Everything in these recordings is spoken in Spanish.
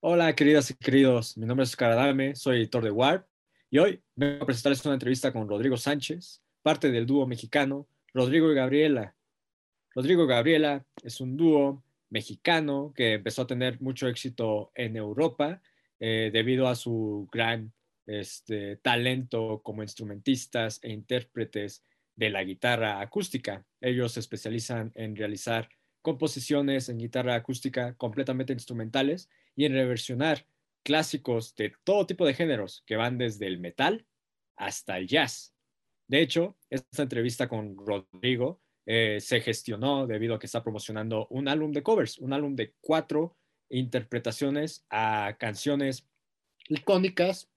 Hola, queridas y queridos. Mi nombre es Oscar Adame, soy editor de Warp y hoy vengo a presentarles una entrevista con Rodrigo Sánchez, parte del dúo mexicano Rodrigo y Gabriela. Rodrigo y Gabriela es un dúo mexicano que empezó a tener mucho éxito en Europa eh, debido a su gran este, talento como instrumentistas e intérpretes de la guitarra acústica. Ellos se especializan en realizar composiciones en guitarra acústica completamente instrumentales y en reversionar clásicos de todo tipo de géneros que van desde el metal hasta el jazz. De hecho, esta entrevista con Rodrigo eh, se gestionó debido a que está promocionando un álbum de covers, un álbum de cuatro interpretaciones a canciones icónicas,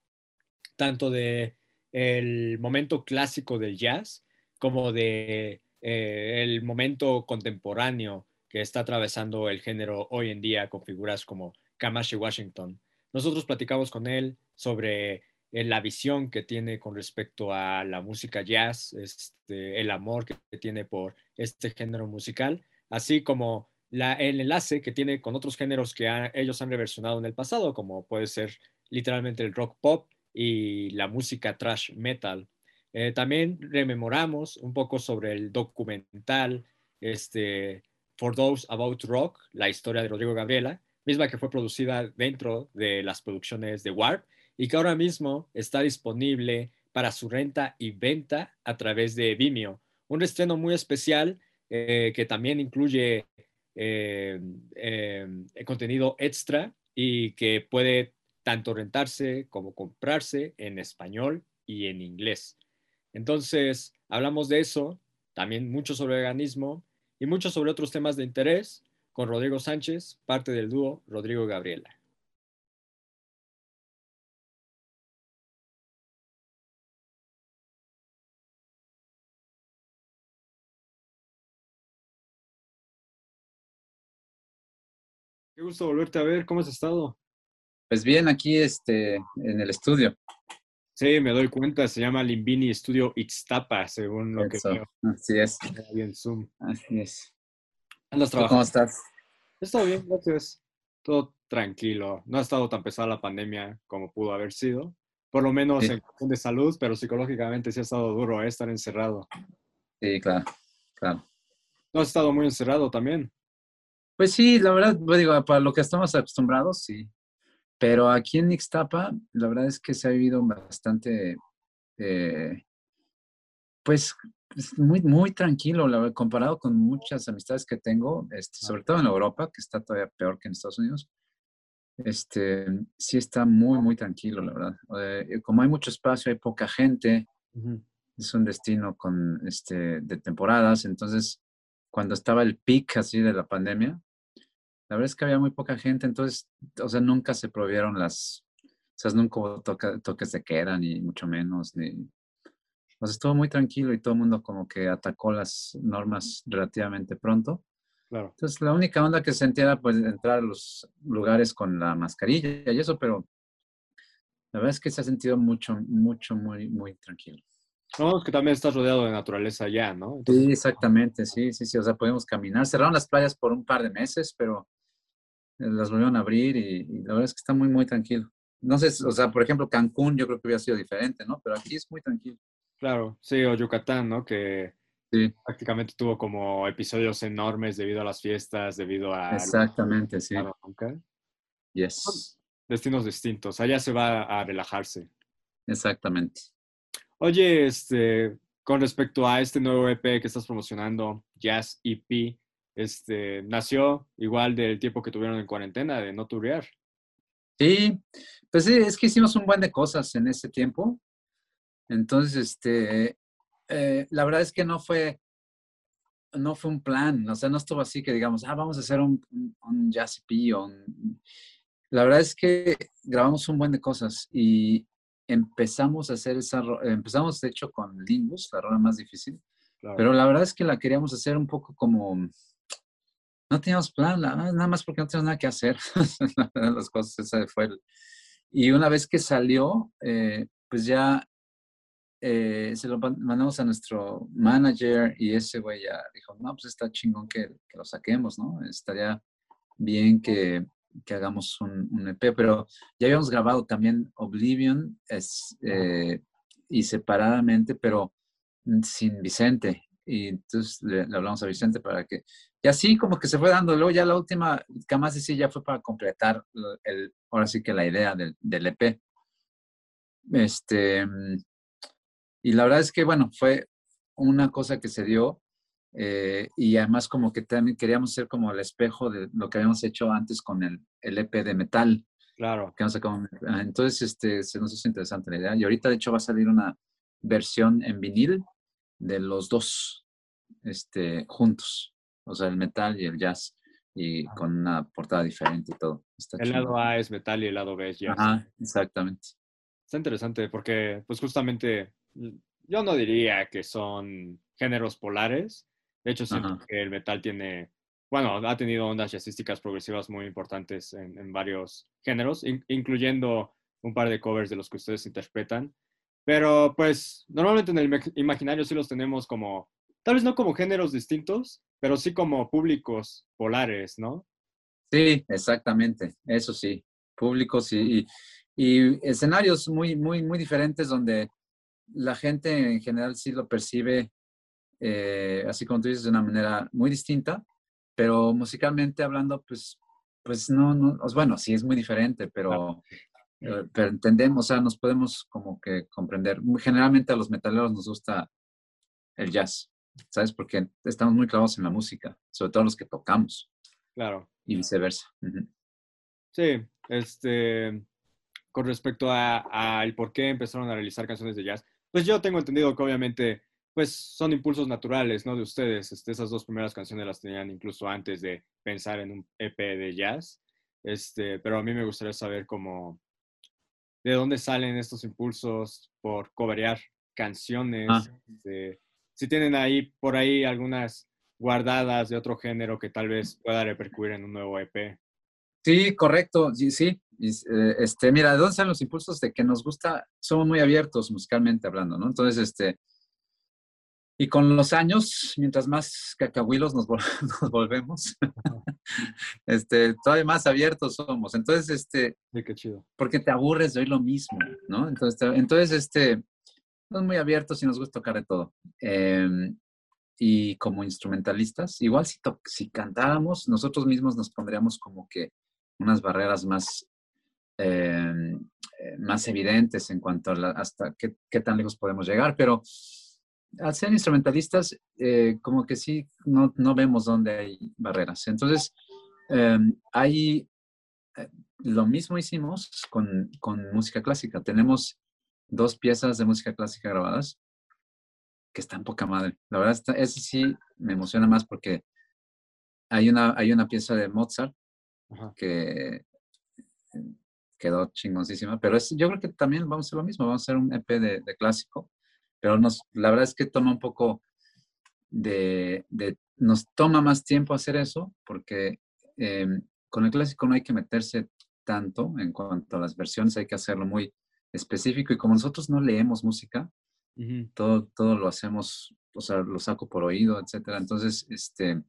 tanto de el momento clásico del jazz como de eh, el momento contemporáneo que está atravesando el género hoy en día con figuras como Kamashi Washington. Nosotros platicamos con él sobre eh, la visión que tiene con respecto a la música jazz, este, el amor que tiene por este género musical, así como la, el enlace que tiene con otros géneros que ellos han reversionado en el pasado, como puede ser literalmente el rock pop y la música trash metal. Eh, también rememoramos un poco sobre el documental este, For Those About Rock, la historia de Rodrigo Gabriela, misma que fue producida dentro de las producciones de Warp y que ahora mismo está disponible para su renta y venta a través de Vimeo. Un estreno muy especial eh, que también incluye eh, eh, contenido extra y que puede tanto rentarse como comprarse en español y en inglés. Entonces, hablamos de eso, también mucho sobre veganismo y mucho sobre otros temas de interés con Rodrigo Sánchez, parte del dúo Rodrigo Gabriela. Qué gusto volverte a ver, ¿cómo has estado? Pues bien, aquí este, en el estudio. Sí, me doy cuenta, se llama Limbini Studio Ixtapa, según lo que veo. Así es. Ahí en Zoom. Así es. Andas trabajando. ¿Cómo estás? Está bien, gracias. Todo tranquilo. No ha estado tan pesada la pandemia como pudo haber sido. Por lo menos en cuestión de salud, pero psicológicamente sí ha estado duro ¿eh? estar encerrado. Sí, claro, claro. ¿No has estado muy encerrado también? Pues sí, la verdad, pues digo, para lo que estamos acostumbrados, sí. Pero aquí en Ixtapa, la verdad es que se ha vivido bastante, eh, pues muy, muy tranquilo, la, comparado con muchas amistades que tengo, este, sobre todo en Europa, que está todavía peor que en Estados Unidos. Este, sí está muy, muy tranquilo, la verdad. Eh, como hay mucho espacio, hay poca gente, es un destino con, este, de temporadas, entonces cuando estaba el pic así de la pandemia, la verdad es que había muy poca gente, entonces, o sea, nunca se prohibieron las, o sea, nunca hubo toques de queda, ni mucho menos, ni, pues estuvo muy tranquilo y todo el mundo como que atacó las normas relativamente pronto. Claro. Entonces, la única onda que sentía era pues entrar a los lugares con la mascarilla y eso, pero la verdad es que se ha sentido mucho, mucho, muy, muy tranquilo. No, que también estás rodeado de naturaleza ya, ¿no? Sí, exactamente, sí, sí, sí, o sea, podemos caminar. Cerraron las playas por un par de meses, pero las volvieron a abrir y, y la verdad es que está muy, muy tranquilo. No sé, o sea, por ejemplo, Cancún yo creo que hubiera sido diferente, ¿no? Pero aquí es muy tranquilo. Claro, sí, o Yucatán, ¿no? Que prácticamente tuvo como episodios enormes debido a las fiestas, debido a... Exactamente, sí. Yes. Destinos distintos. Allá se va a relajarse. Exactamente. Oye, este, con respecto a este nuevo EP que estás promocionando, Jazz EP, este, nació igual del tiempo que tuvieron en cuarentena, de no turear. Sí, pues sí, es que hicimos un buen de cosas en ese tiempo. Entonces, este, eh, la verdad es que no fue, no fue un plan, o sea, no estuvo así que digamos, ah, vamos a hacer un, un jazz EP o La verdad es que grabamos un buen de cosas y empezamos a hacer esa, empezamos de hecho con Limbus, la rola más difícil, pero la verdad es que la queríamos hacer un poco como, no teníamos plan, nada más porque no teníamos nada que hacer, las cosas, esa fue el, y una vez que salió, eh, pues ya eh, se lo mandamos a nuestro manager y ese güey ya dijo, no, pues está chingón que, que, lo saquemos, ¿no? Estaría bien que, que hagamos un, EP, pero ya habíamos grabado también Oblivion es, eh, y separadamente, pero sin Vicente. Y entonces le, hablamos a Vicente para que... Y así como que se fue dando. Luego ya la última, que más decir, ya fue para completar el, ahora sí que la idea del, del EP. Este, y la verdad es que, bueno, fue una cosa que se dio eh, y además como que también queríamos ser como el espejo de lo que habíamos hecho antes con el, el EP de metal. Claro. Que ah, entonces, este, se nos hizo interesante la idea. Y ahorita, de hecho, va a salir una versión en vinil de los dos este, juntos. O sea, el metal y el jazz. Y con una portada diferente y todo. el lado A es metal y el lado B es jazz. Ajá, exactamente. Está interesante porque, pues justamente, yo no diría que son géneros polares, de hecho, siento que el metal tiene, bueno, ha tenido ondas jazzísticas progresivas muy importantes en, varios géneros, incluyendo un par de covers de los que ustedes interpretan. Pero pues normalmente en el imaginario sí los tenemos como, tal vez no como géneros distintos, pero sí como públicos polares, ¿no? Sí, exactamente, eso sí, públicos y, y escenarios muy, muy, muy diferentes donde la gente en general sí lo percibe eh, así como tú dices, de una manera muy distinta, pero musicalmente hablando, pues, pues no, no, bueno, sí es muy diferente, pero, eh, pero entendemos, o sea, nos podemos como que comprender. Generalmente a los metaleros nos gusta el jazz, ¿sabes? Porque estamos muy clavados en la música, sobre todo los que tocamos. Claro. Y viceversa. Sí, este, con respecto a, a, por qué empezaron a realizar canciones de jazz, pues yo tengo entendido que obviamente pues son impulsos naturales, ¿no? De ustedes. Este, esas dos primeras canciones las tenían incluso antes de pensar en un EP de jazz. Este, pero a mí me gustaría saber cómo, de dónde salen estos impulsos por coberear canciones. Ah. Este, si tienen ahí, por ahí, algunas guardadas de otro género que tal vez pueda repercutir en un nuevo EP. Sí, correcto, sí, sí. Eh, este, mira, ¿de dónde salen los impulsos? De que nos gusta, somos muy abiertos musicalmente hablando, ¿no? Entonces, este, y con los años, mientras más cacahuilos nos, nos volvemos, este, todavía más abiertos somos. Entonces, este, qué chido. porque te aburres de oír lo mismo, ¿no? Entonces, entonces este, somos muy abiertos y nos gusta tocar de todo. Em, y como instrumentalistas, igual si, si cantáramos, nosotros mismos nos pondríamos como que unas barreras más, em, eh, más evidentes en cuanto a hasta qué, qué tan lejos podemos llegar, pero al ser instrumentalistas, eh, como que sí, no, no, vemos dónde hay barreras. Entonces, em, ahí eh, lo mismo hicimos con, con, música clásica. Tenemos dos piezas de música clásica grabadas que están poca madre. La verdad, ese sí me emociona más porque hay una, hay una pieza de Mozart que quedó chingoncísima, pero es, yo creo que también vamos a hacer lo mismo, vamos a hacer un EP de, de clásico pero nos, la verdad es que toma un poco de, nos toma más tiempo hacer eso porque em, con el clásico no hay que meterse tanto en cuanto a las versiones, hay que hacerlo muy específico y como nosotros no leemos música, todo, todo lo hacemos, o sea, lo saco por oído, etcétera. Entonces, este, eh,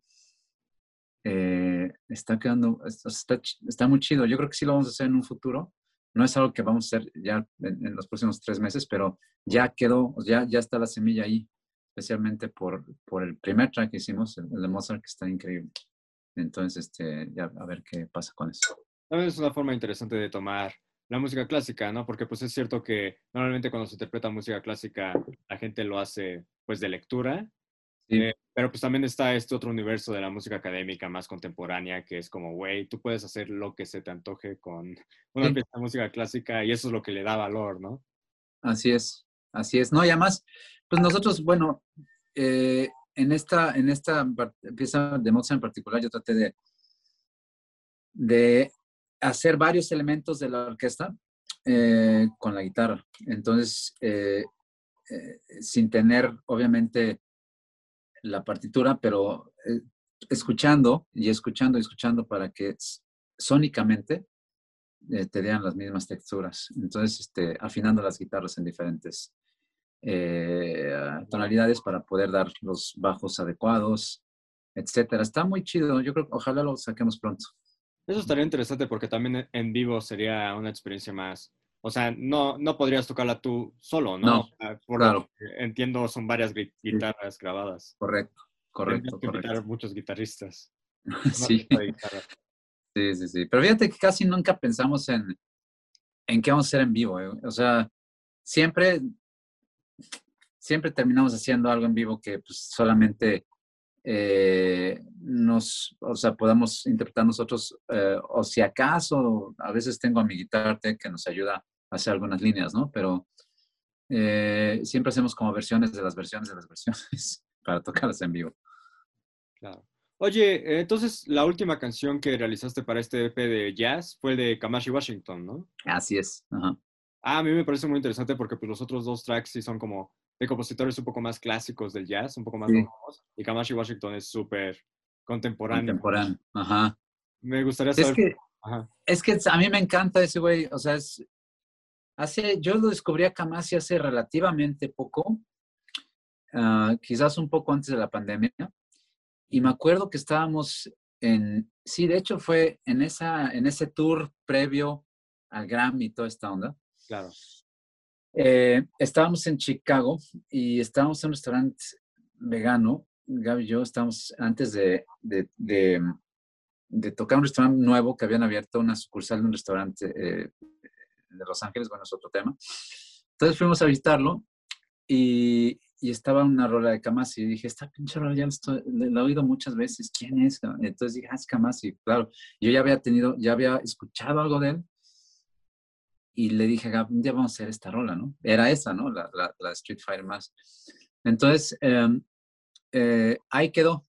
está quedando, está, está, muy chido. Yo creo que sí lo vamos a hacer en un futuro, no es algo que vamos a hacer ya en, los próximos tres meses, pero ya quedó, ya, ya está la semilla ahí, especialmente por, por el primer track que hicimos, el, de Mozart, que está increíble. Entonces, este, ya a ver qué pasa con eso. También es una forma interesante de tomar la música clásica, ¿no? Porque pues es cierto que normalmente cuando se interpreta música clásica, la gente lo hace pues de lectura, eh, pero pues también está este otro universo de la música académica más contemporánea, que es como, güey, tú puedes hacer lo que se te antoje con una pieza de música clásica y eso es lo que le da valor, ¿no? Así es, así es. No, y además, pues nosotros, bueno, eh, en, esta, en esta pieza de Mozart en particular, yo traté de, de hacer varios elementos de la orquesta eh, con la guitarra. Entonces, sin tener, obviamente, la partitura, pero eh, escuchando y escuchando y escuchando para que sónicamente eh, te den las mismas texturas. Entonces, este, afinando las guitarras en diferentes eh, tonalidades para poder dar los bajos adecuados, etcétera. Está muy chido. Yo creo que ojalá lo saquemos pronto. Eso estaría interesante porque también en vivo sería una experiencia más. O sea, no, no podrías tocarla tú solo, ¿no? No, Por claro. lo que entiendo, son varias gui- guitarras grabadas. Correcto, correcto, que correcto. muchos guitarristas. Sí, sí, sí, sí. Pero fíjate que casi nunca pensamos en, en qué vamos a hacer en vivo. ¿eh? O sea, siempre, siempre terminamos haciendo algo en vivo que pues, solamente eh, nos, o sea, podamos interpretar nosotros, eh, o si acaso, a veces tengo a mi guitarra que nos ayuda a hacer algunas líneas, ¿no? Pero eh, siempre hacemos como versiones de las versiones de las versiones para tocarlas en vivo. Claro. Oye, entonces la última canción que realizaste para este EP de jazz fue el de Kamashi Washington, ¿no? Así es. Ajá. Ah, a mí me parece muy interesante porque pues, los otros dos tracks sí son como de compositores un poco más clásicos del jazz, un poco más Sí. nuevos, y Kamashi Washington es súper contemporáneo. Contemporáneo. Ajá. Me gustaría Es saber. que, Ajá. es que a mí me encanta ese güey. O sea, es, hace, yo lo descubrí a Kamasi hace relativamente poco, ah, quizás un poco antes de la pandemia. Y me acuerdo que estábamos en, sí, de hecho fue en, esa, en ese tour previo al Grammy y toda esta onda. Claro. Eh, estábamos en Chicago y estábamos en un restaurante vegano. Gaby y yo estábamos antes de, de, de, de tocar un restaurante nuevo que habían abierto una sucursal de un restaurante eh, de Los Ángeles, bueno, es otro tema. Entonces fuimos a visitarlo y, y estaba una rola de Kamasi y dije, esta pinche rola ya la, he oído muchas veces, ¿quién es? Entonces dije, ah, es Kamasi, claro. Yo ya había tenido, ya había escuchado algo de él y le dije, un día vamos a hacer esta rola, ¿no? Era esa, ¿no? La, la, la Street Fighter más. Entonces, em, eh, ahí quedó.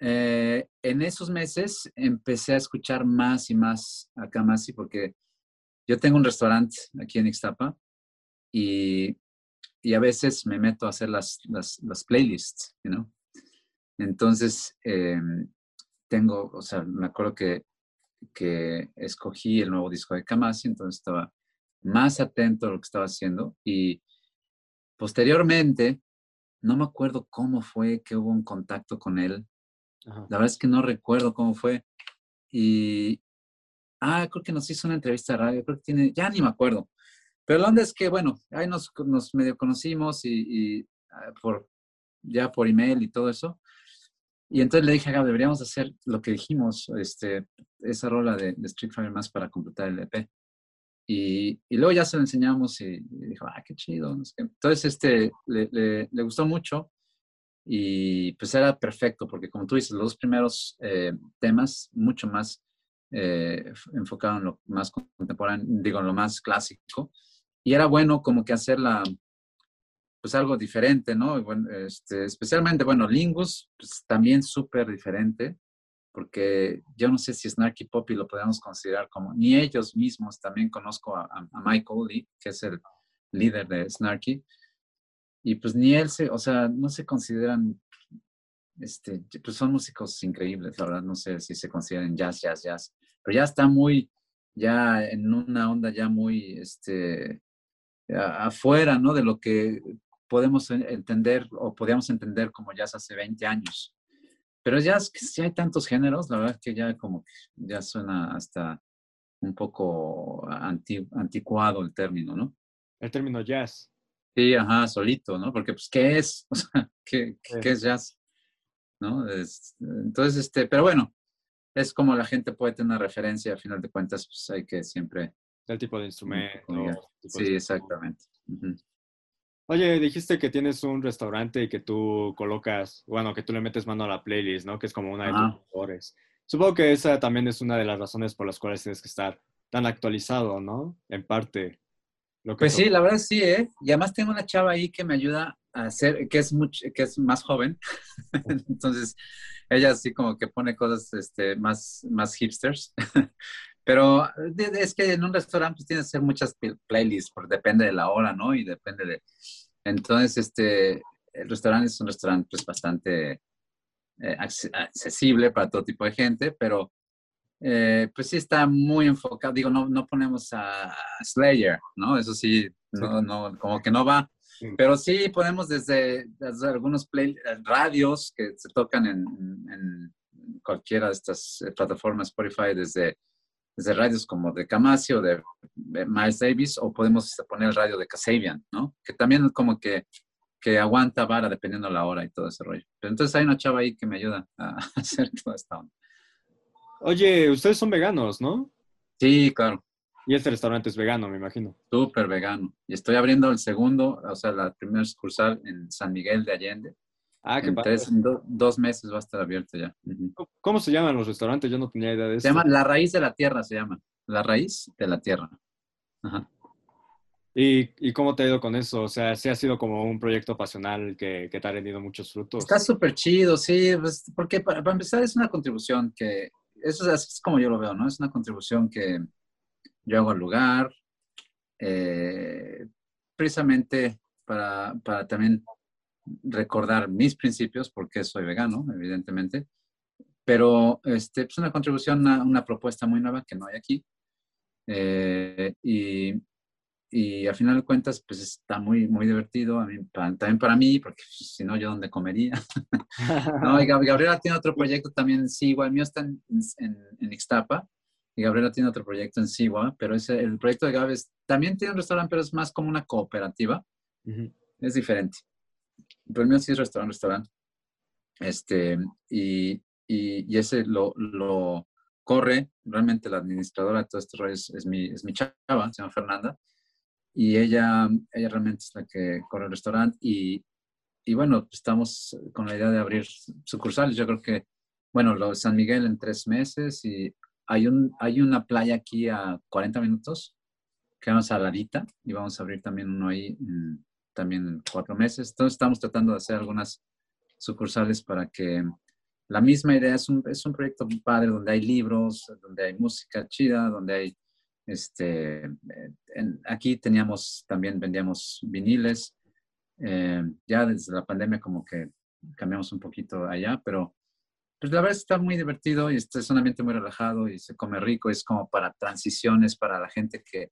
Eh, en esos meses empecé a escuchar más y más a Kamasi porque yo tengo un restaurante aquí en Ixtapa y, y a veces me meto a hacer las, las, las playlists, you know? Entonces, em, tengo, o sea, me acuerdo que que escogí el nuevo disco de Kamasi, entonces estaba más atento a lo que estaba haciendo y posteriormente, no me acuerdo cómo fue que hubo un contacto con él, Ajá. la verdad es que no recuerdo cómo fue y, ah, creo que nos hizo una entrevista de radio, creo que tiene, ya ni me acuerdo, pero la onda es que, bueno, ahí nos, nos medio conocimos y, y ah, por, ya por email y todo eso. Y entonces le dije a deberíamos hacer lo que dijimos, este, esa rola de, de Street Fighter más para completar el EP. Y, y luego ya se lo enseñamos y, dijo, ah, qué chido. Entonces, este, le, le, le gustó mucho y pues era perfecto, porque como tú dices, los dos primeros eh, temas, mucho más eh, enfocado en lo más contemporáneo, digo, en lo más clásico. Y era bueno como que hacer la, pues algo diferente, ¿no? Y bueno, este, especialmente, bueno, Lingus, pues también súper diferente, porque yo no sé si Snarky Poppy lo podemos considerar como, ni ellos mismos, también conozco a, a- a Michael Lee, que es el líder de Snarky, y pues ni él se, o sea, no se consideran, este, pues son músicos increíbles, la verdad, no sé si se consideran jazz, jazz, jazz, pero ya está muy, ya en una onda ya muy, este, afuera, ¿no? De lo que podemos en- entender o podíamos entender como jazz hace 20 años. Pero ya si hay tantos géneros, la verdad que ya como que ya suena hasta un poco anti- anticuado el término, ¿no? El término jazz. Sí, ajá, solito, ¿no? Porque, pues, ¿qué es? O sea, ¿qué, Sí. qué es jazz? ¿No? Es- entonces, este, pero bueno, es como la gente puede tener una referencia, a final de cuentas, pues hay que siempre... El tipo de instrumento. tipo Sí, exactamente. Oye, dijiste que tienes un restaurante y que tú colocas, bueno, que tú le metes mano a la playlist, ¿no? Que es como una de Ajá. tus mejores. Supongo que esa también es una de las razones por las cuales tienes que estar tan actualizado, ¿no? En parte. Lo que Pues sí, la verdad sí, ¿eh? Y además tengo una chava ahí que me ayuda a que es, much, que es más joven. Entonces, ella sí como que pone cosas este, más, más hipsters. Pero es que en un restaurante pues, tienes que hacer muchas pl- playlists, porque depende de la hora, ¿no? Y depende de... Entonces, este, el restaurante es un restaurante pues bastante eh, acce- accesible para todo tipo de gente, pero eh, pues sí está muy enfocado. Digo, no, no ponemos a Slayer, ¿no? Eso sí, no, no, como que no va. Sí. Pero sí ponemos desde, desde algunos play, eh, radios que se tocan en, en- cualquiera de estas eh, plataformas Spotify desde, desde radios como de Camasio, de, de Miles Davis, o podemos poner el radio de Casabian, ¿no? Que también como que, que aguanta vara dependiendo la hora y todo ese rollo. Pero entonces hay una chava ahí que me ayuda a hacer toda esta onda. Oye, ustedes son veganos, ¿no? Sí, claro. Y este restaurante es vegano, me imagino. Súper vegano. Y estoy abriendo el segundo, o sea, la primera sucursal en San Miguel de Allende. Ah, qué en padre. tres- en do- dos meses va a estar abierto ya. Ujú. ¿Cómo se llaman los restaurantes? Yo no tenía idea de eso. Se llama La Raíz de la Tierra, se llama. La Raíz de la Tierra. Ajá. ¿Y, ¿Y cómo te ha ido con eso? O sea, sí ha sido como un proyecto pasional que, que te ha rendido muchos frutos. Está súper chido, sí, pues, porque para, para empezar es una contribución que, eso es, así es como yo lo veo, ¿no? Es una contribución que hago al lugar, eh, precisamente para, para también recordar mis principios, porque soy vegano, evidentemente, pero este, es una contribución una propuesta muy nueva que no hay aquí. Eh, y, y al final de cuentas, pues está muy, muy divertido, a mí, pa- también para mí, porque pues, si no, yo dónde comería. No, y Gab- Gabriela tiene otro proyecto también, sí, igual mío está en, en, en Ixtapa y Gabriela tiene otro proyecto en Sigua, pero ese, el proyecto de Gabe es- también tiene un restaurante, pero es más como una cooperativa, es diferente. Pero el mío sí es restaurante, restaurante. Este, y, y, y ese lo, lo corre, realmente la administradora de todo este rollo es, es mi, es mi chava, se llama Fernanda, y ella, ella realmente es la que corre el restaurante y, y bueno, estamos con la idea de abrir sucursales. Yo creo que, bueno, lo de San Miguel en tres meses y hay, un, hay una playa aquí a 40 minutos que vamos a Larita y vamos a abrir también uno ahí también en cuatro meses. Entonces estamos tratando de hacer algunas sucursales para que la misma idea es un, es un proyecto padre donde hay libros, donde hay música chida, donde hay, este, eh, en- aquí teníamos, también vendíamos viniles. Eh, ya desde la pandemia como que cambiamos un poquito allá, pero pues la verdad es que está muy divertido y este es un ambiente muy relajado y se come rico, es como para transiciones, para la gente que,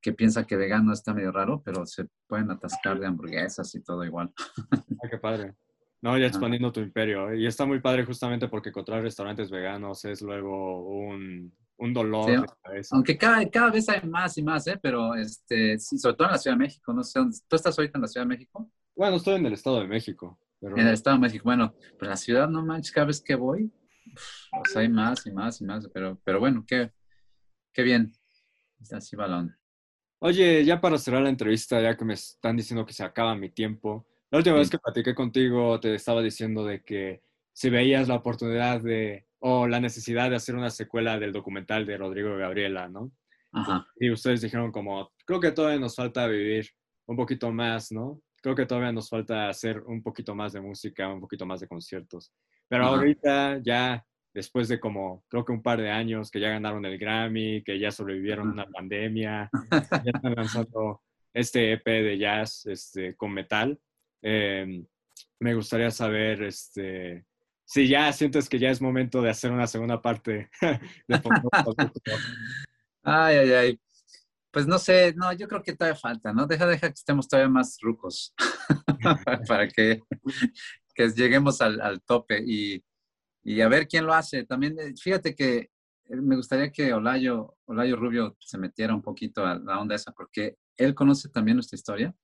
que piensa que vegano está medio raro, pero se pueden atascar de hamburguesas y todo igual. Ah, qué padre. No, ya expandiendo tu imperio. Y está muy padre justamente porque encontrar restaurantes veganos es luego un, un dolor Sí. Aunque cada, cada vez hay más y más, ¿eh? pero este, sí, sobre todo en la Ciudad de México, no sé dónde. ¿Tú estás ahorita en la Ciudad de México? Bueno, estoy en el Estado de México. Pero En el Estado de México, bueno, pues la ciudad no manches, cada vez que voy, sea, hay más y más y más, pero, pero bueno, qué, qué bien. Así va la onda. Oye, ya para cerrar la entrevista, ya que me están diciendo que se acaba mi tiempo, la última Sí. vez que platiqué contigo te estaba diciendo de que si veías la oportunidad de, o la necesidad de hacer una secuela del documental de Rodrigo Gabriela, ¿no? Ajá. Y ustedes dijeron como, creo que todavía nos falta vivir un poquito más, ¿no? Creo que todavía nos falta hacer un poquito más de música, un poquito más de conciertos. Pero Ajá. ahorita ya, después de como, creo que un par de años que ya ganaron el Grammy, que ya sobrevivieron una pandemia, ya están lanzando este EP de jazz este, con metal. eh, me gustaría saber este, si ya sientes que ya es momento de hacer una segunda parte de. Ay, ay, ay. Pues no sé, no, yo creo que todavía falta, ¿no? Deja, deja que estemos todavía más rucos para que, que lleguemos al, al tope y, y a ver quién lo hace. También, eh, fíjate que eh, me gustaría que Olayo, Olayo Rubio se metiera un poquito a la onda esa, porque él conoce también nuestra historia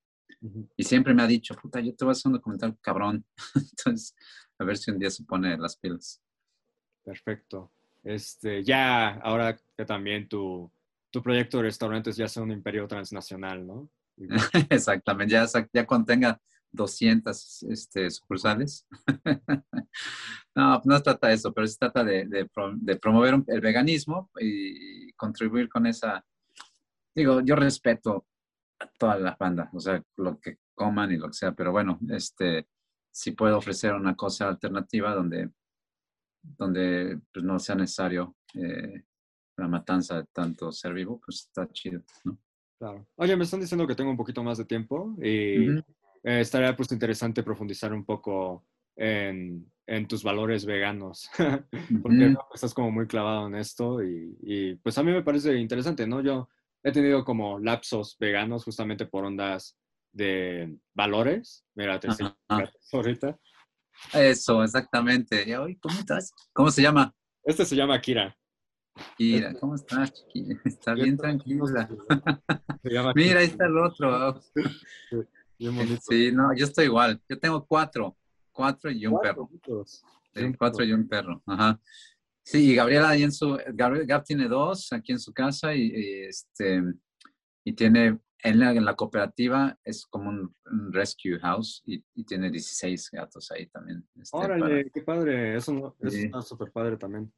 y siempre me ha dicho, puta, yo te voy a hacer un documental cabrón. Entonces, a ver si un día se pone las pilas. Perfecto. Este, ya ahora que también tu, tu proyecto de restaurantes ya sea un imperio transnacional, ¿no? Exactamente, ya, ya cuando tenga 200 este, sucursales. no, pues no se trata de eso, pero se trata de, de de promover el veganismo y contribuir con esa. Digo, yo respeto a toda la banda, o sea, lo que coman y lo que sea, pero bueno, este, si puedo ofrecer una cosa alternativa donde, donde pues, no sea necesario eh, la matanza de tanto ser vivo, pues está chido, ¿no? Claro. Oye, me están diciendo que tengo un poquito más de tiempo y eh, estaría pues interesante profundizar un poco en, en tus valores veganos, porque estás como muy clavado en esto y, y, pues a mí me parece interesante, ¿no? Yo he tenido como lapsos veganos justamente por ondas de valores. Mira, te enseño Ajá. ahorita. Eso, exactamente. Y hoy, ¿cómo estás? ¿Cómo se llama? Este se llama Kira. Kira, ¿cómo estás, chiquilla? Está bien tranquila. Mira, ahí está el otro. Sí, no, yo estoy igual. Yo tengo cuatro. Cuatro y un Cuatro perro. Sí, cuatro y un perro. Ajá. Sí, y Gabriela ahí en su, Gabriel Gab tiene dos aquí en su casa y, y, este y tiene en la, en la cooperativa es como un, un rescue house y, y tiene 16 gatos ahí también. este, Órale, para- qué padre. Eso, no- eso Sí. está súper padre también.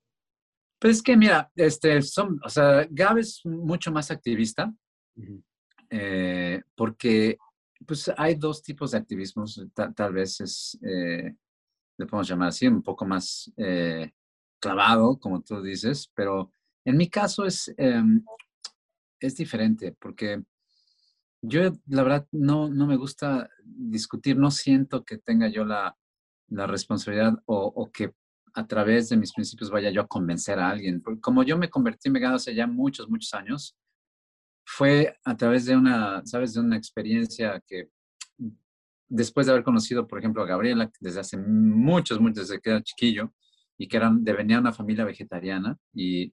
Pues es que mira, este, son, o sea, Gab es mucho más activista Ujú. eh, porque pues hay dos tipos de activismos, ta- tal vez es, eh, le podemos llamar así, un poco más eh, clavado, como tú dices, pero en mi caso es, em, es diferente porque yo la verdad no, no me gusta discutir, no siento que tenga yo la, la responsabilidad o, o que a través de mis principios vaya yo a convencer a alguien. Porque como yo me convertí en vegano hace ya muchos, muchos años, fue a través de una, ¿sabes? De una experiencia que después de haber conocido, por ejemplo, a Gabriela desde hace muchos, muchos, desde que era chiquillo, y que eran, venía una familia vegetariana, y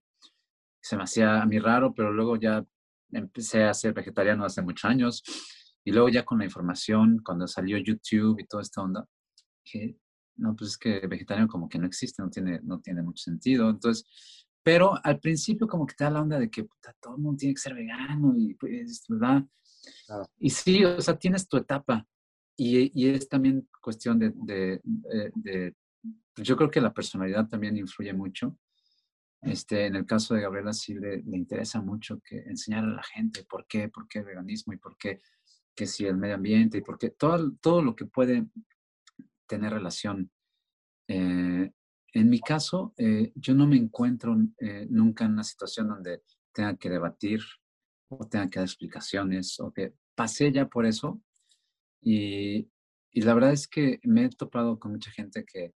se me hacía a mí raro, pero luego ya empecé a ser vegetariano hace muchos años, y luego ya con la información, cuando salió YouTube y toda esta onda, dije, no, pues es que vegetariano como que no existe, no tiene, no tiene mucho sentido. Entonces, pero al principio como que te da la onda de que puta, todo el mundo tiene que ser vegano y pues, ¿verdad? Claro. Y sí, o sea, tienes tu etapa y, y es también cuestión de, de, de- de- yo creo que la personalidad también influye mucho. Este, en el caso de Gabriela sí le, le interesa mucho que enseñar a la gente por qué, por qué el veganismo y por qué que si el medio ambiente y por qué todo, todo lo que puede tener relación. Eh, en mi caso, eh, yo no me encuentro eh, nunca en una situación donde tenga que debatir o tenga que dar explicaciones o que pasé ya por eso y, y la verdad es que me he topado con mucha gente que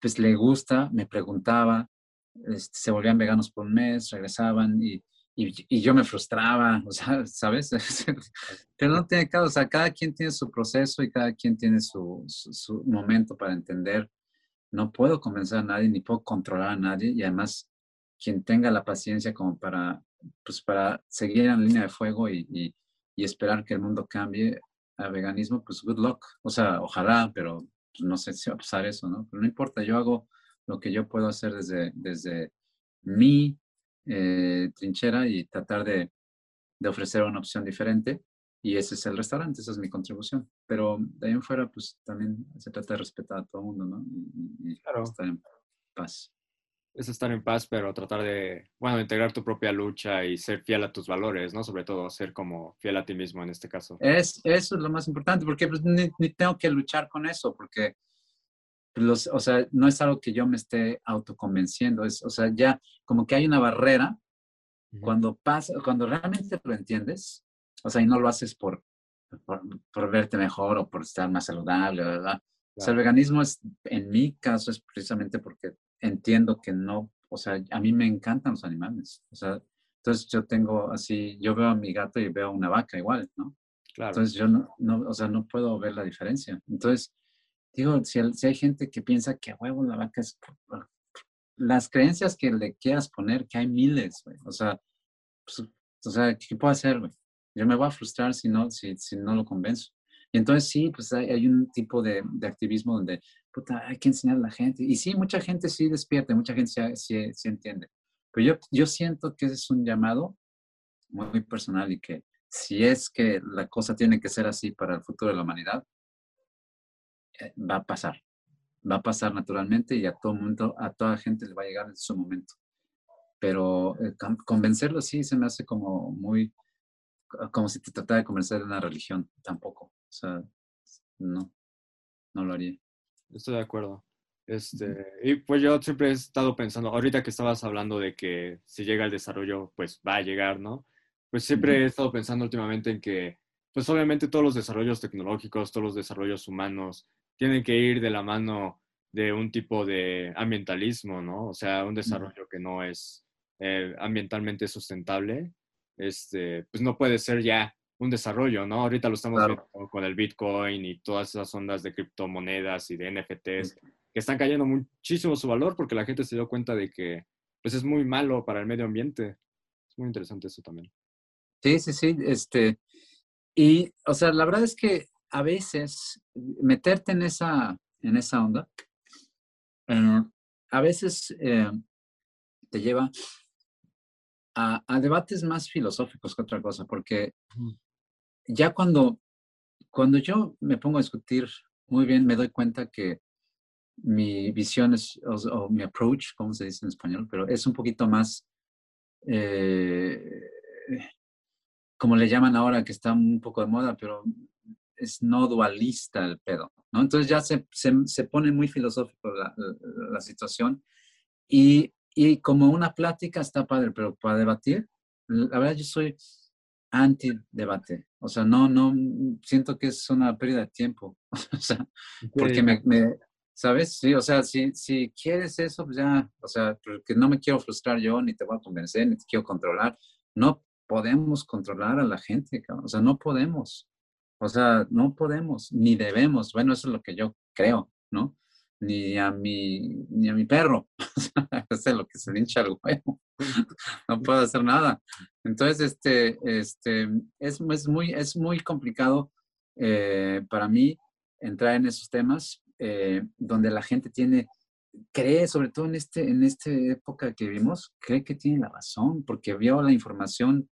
pues le gusta, me preguntaba, este, se volvían veganos por un mes, regresaban y, y, y yo me frustraba, o sea, ¿sabes? Pero no tiene caso, o sea, cada quien tiene su proceso y cada quien tiene su, su, su momento para entender. No puedo convencer a nadie ni puedo controlar a nadie y además quien tenga la paciencia como para, pues para seguir en línea de fuego y, y, y esperar que el mundo cambie a veganismo, pues good luck. O sea, ojalá, pero pues, no sé si va a pasar eso, ¿no? Pero no importa, yo hago lo que yo puedo hacer desde, desde mi eh, trinchera y tratar de, de, ofrecer una opción diferente. Y ese es el restaurante, esa es mi contribución. Pero de ahí en fuera, pues también se trata de respetar a todo el mundo, ¿no? Y, y Claro. estar en paz. Es estar en paz, pero tratar de, bueno, integrar tu propia lucha y ser fiel a tus valores, ¿no? Sobre todo ser como fiel a ti mismo en este caso. Es, eso es lo más importante, porque pues, ni, ni tengo que luchar con eso, porque los, o sea, no es algo que yo me esté autoconvenciendo, es, o sea, ya como que hay una barrera cuando pasa, cuando realmente lo entiendes, o sea, y no lo haces por, por, por verte mejor o por estar más saludable, ¿verdad? O sea, el Claro. veganismo es, en mi caso, es precisamente porque entiendo que no, o sea, a mí me encantan los animales, o sea, entonces yo tengo así, yo veo a mi gato y veo a una vaca igual, ¿no? Claro. Entonces yo no, no, o sea, no puedo ver la diferencia. Entonces, digo, si, si hay gente que piensa que a huevo la vaca es... Las creencias que le quieras poner, que hay miles, güey. O sea, pues, o sea, ¿qué puedo hacer, güey? Yo me voy a frustrar si no, si, si no lo convenzo. Y entonces sí, pues hay, hay un tipo de, de activismo donde, puta, hay que enseñar a la gente. Y sí, mucha gente sí despierta, mucha gente sí, sí, sí entiende. Pero yo, yo siento que ese es un llamado muy personal y que si es que la cosa tiene que ser así para el futuro de la humanidad, va a pasar. Va a pasar naturalmente y a todo mundo, a toda gente le va a llegar en su momento. Pero eh, con- convencerlo sí se me hace como muy, como si te tratara de convencer de una religión. Tampoco. O sea, no, no lo haría. Estoy de acuerdo. Este, y pues yo siempre he estado pensando, ahorita que estabas hablando de que si llega el desarrollo, pues va a llegar, ¿no? Pues siempre he estado pensando últimamente en que, pues obviamente todos los desarrollos tecnológicos, todos los desarrollos humanos tienen que ir de la mano de un tipo de ambientalismo, ¿no? O sea, un desarrollo que no es eh, ambientalmente sustentable, este, pues no puede ser ya un desarrollo, ¿no? Ahorita lo estamos viendo con el Bitcoin y todas esas ondas de criptomonedas y de NFTs que están cayendo muchísimo su valor porque la gente se dio cuenta de que pues es muy malo para el medio ambiente. Es muy interesante eso también. Sí, sí, sí. Este, y, o sea, la verdad es que a veces meterte en esa, en esa onda, eh, a veces eh, te lleva a, a, debates más filosóficos que otra cosa, porque ya cuando, cuando yo me pongo a discutir muy bien, me doy cuenta que mi visión es, o, mi approach, como se dice en español, pero es un poquito más, eh, como le llaman ahora, que está un poco de moda, pero es no dualista el pedo, ¿no? Entonces ya se, se, se pone muy filosófico la, la, situación y, y, como una plática está padre, pero para debatir, la verdad yo soy anti-debate, o sea, no, no, siento que es una pérdida de tiempo, o sea, porque me, me ¿Sabes? Sí, o sea, si, si quieres eso, pues ya, o sea, porque no me quiero frustrar yo, ni te voy a convencer, ni te quiero controlar. No podemos controlar a la gente, o sea, no podemos. O sea, no podemos, ni debemos. Bueno, eso es lo que yo creo, ¿no? Ni a mi, ni a mi perro. eso es lo que se hincha el huevo. no puedo hacer nada. Entonces, este, este, es, muy, es muy complicado eh, para mí entrar en esos temas eh, donde la gente tiene, cree, sobre todo en, este, en esta época que vimos, cree que tiene la razón, porque vio la información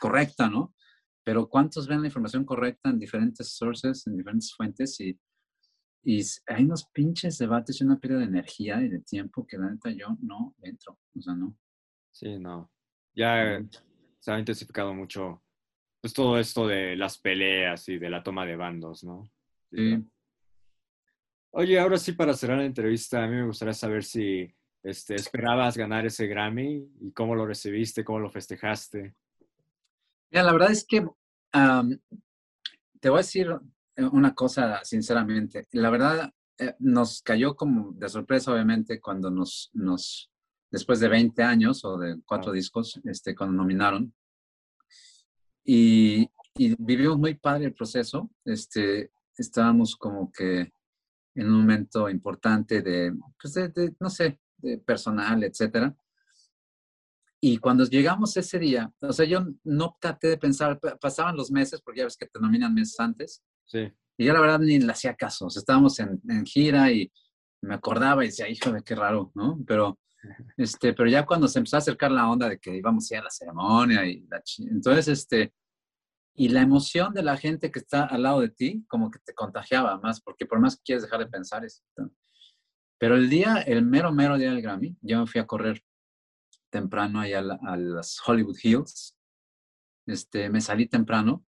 correcta, ¿no? Pero ¿cuántos ven la información correcta en diferentes sources, en diferentes fuentes? Y, y hay unos pinches debates y una pérdida de energía y de tiempo que la neta yo no entro, o sea, no. Sí, no. Ya se ha intensificado mucho pues todo esto de las peleas y de la toma de bandos, ¿no? Sí. Oye, ahora sí, para cerrar la entrevista, a mí me gustaría saber si este, esperabas ganar ese Grammy y cómo lo recibiste, cómo lo festejaste. Mira, la verdad es que te voy a decir eh, una cosa sinceramente. La verdad, eh, nos cayó como de sorpresa, obviamente, cuando nos, nos después de 20 años o de cuatro discos, este, cuando nominaron. Y, y, vivimos muy padre el proceso. Este, estábamos como que en un momento importante de, pues de, no sé, de personal, etcétera. Y cuando llegamos ese día, o sea, yo no traté de pensar, pasaban los meses, porque ya ves que te nominan meses antes. Sí. Y yo la verdad ni le hacía caso. O sea, estábamos en, en, gira y me acordaba y decía, hijo de qué raro, ¿no? Pero, este, pero ya cuando se empezó a acercar la onda de que íbamos a ir a la ceremonia y la entonces, este, y la emoción de la gente que está al lado de ti como que te contagiaba más, porque por más que quieres dejar de pensar eso. Pero el día, el mero, mero día del Grammy, yo me fui a correr temprano allá a, las Hollywood Hills. Este, me salí temprano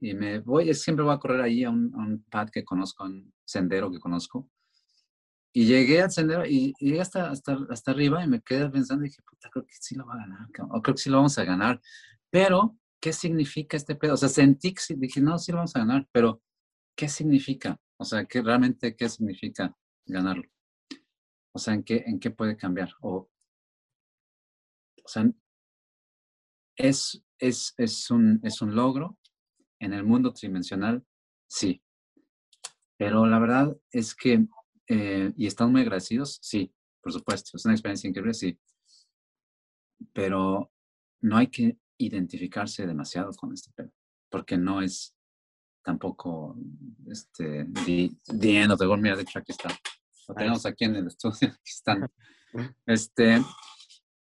y me voy, siempre voy a correr ahí a un, un pad que conozco, un sendero que conozco. Y llegué al sendero y, llegué hasta, hasta, hasta arriba y me quedé pensando y dije, puta, creo que sí lo va a ganar, o creo que sí lo vamos a ganar. Pero ¿qué significa este pedo? O sea, sentí que dije, no, sí lo vamos a ganar, pero ¿qué significa? O sea, ¿qué realmente qué significa ganarlo? O sea, ¿en qué, en qué puede cambiar? O, o sea, es, es, es, un, es un logro en el mundo tridimensional, sí. Pero la verdad es que, eh, y están muy agradecidos, sí, por supuesto, es una experiencia increíble, sí. Pero no hay que identificarse demasiado con este pelo, porque no es tampoco este, the, the end of the world. Mira, de hecho aquí está. Lo tenemos aquí en el estudio. Aquí están. Este,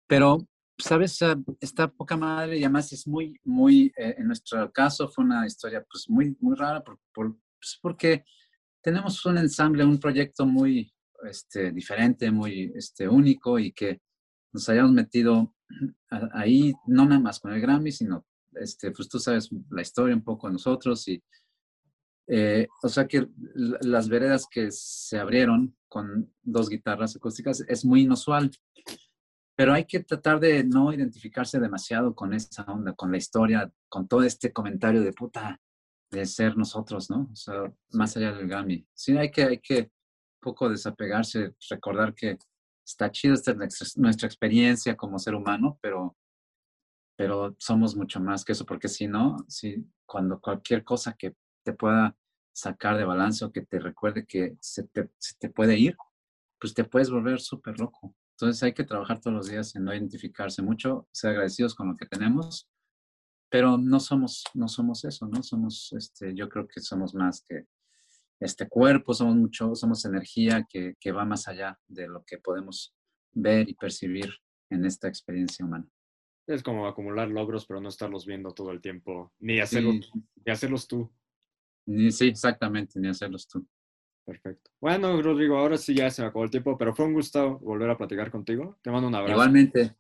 pero, ¿sabes? Esta poca madre y además es muy, muy, eh, en nuestro caso fue una historia pues muy, muy rara por, por, pues, porque tenemos un ensamble, un proyecto muy este, diferente, muy este, único y que nos hayamos metido ahí, no nada más con el Grammy, sino, este, pues tú sabes la historia un poco de nosotros y, eh, o sea que las veredas que se abrieron con dos guitarras acústicas es muy inusual, pero hay que tratar de no identificarse demasiado con esa onda, con la historia, con todo este comentario de puta, de ser nosotros, ¿no? O sea, más allá del Grammy. Sí, hay que, hay que poco desapegarse, recordar que está chido esta nuestra experiencia como ser humano, pero, pero somos mucho más que eso, porque si no, si cuando cualquier cosa que te pueda sacar de balance o que te recuerde que se te, se te puede ir, pues te puedes volver súper loco. Entonces hay que trabajar todos los días en no identificarse mucho, ser agradecidos con lo que tenemos, pero no somos, no somos eso, ¿no? Somos, este, yo creo que somos más que este cuerpo, somos mucho, somos energía que, que va más allá de lo que podemos ver y percibir en esta experiencia humana. Es como acumular logros, pero no estarlos viendo todo el tiempo, ni hacerlos, Sí, ni hacerlos tú. ni- sí, exactamente, ni hacerlos tú. Perfecto. Bueno, Rodrigo, ahora sí ya se me acabó el tiempo, pero fue un gusto volver a platicar contigo. Te mando un abrazo. Igualmente,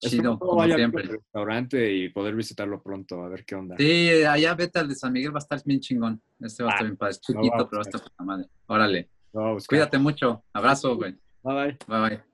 chido, como vaya siempre. restaurante y poder visitarlo pronto, a ver qué onda. Sí, allá vete al de San Miguel, va a estar bien chingón. Este va a Ah, estar bien padre. Es chiquito, pero va a estar puta madre. Órale, cuídate mucho. Abrazo, güey. Bye bye. Bye bye.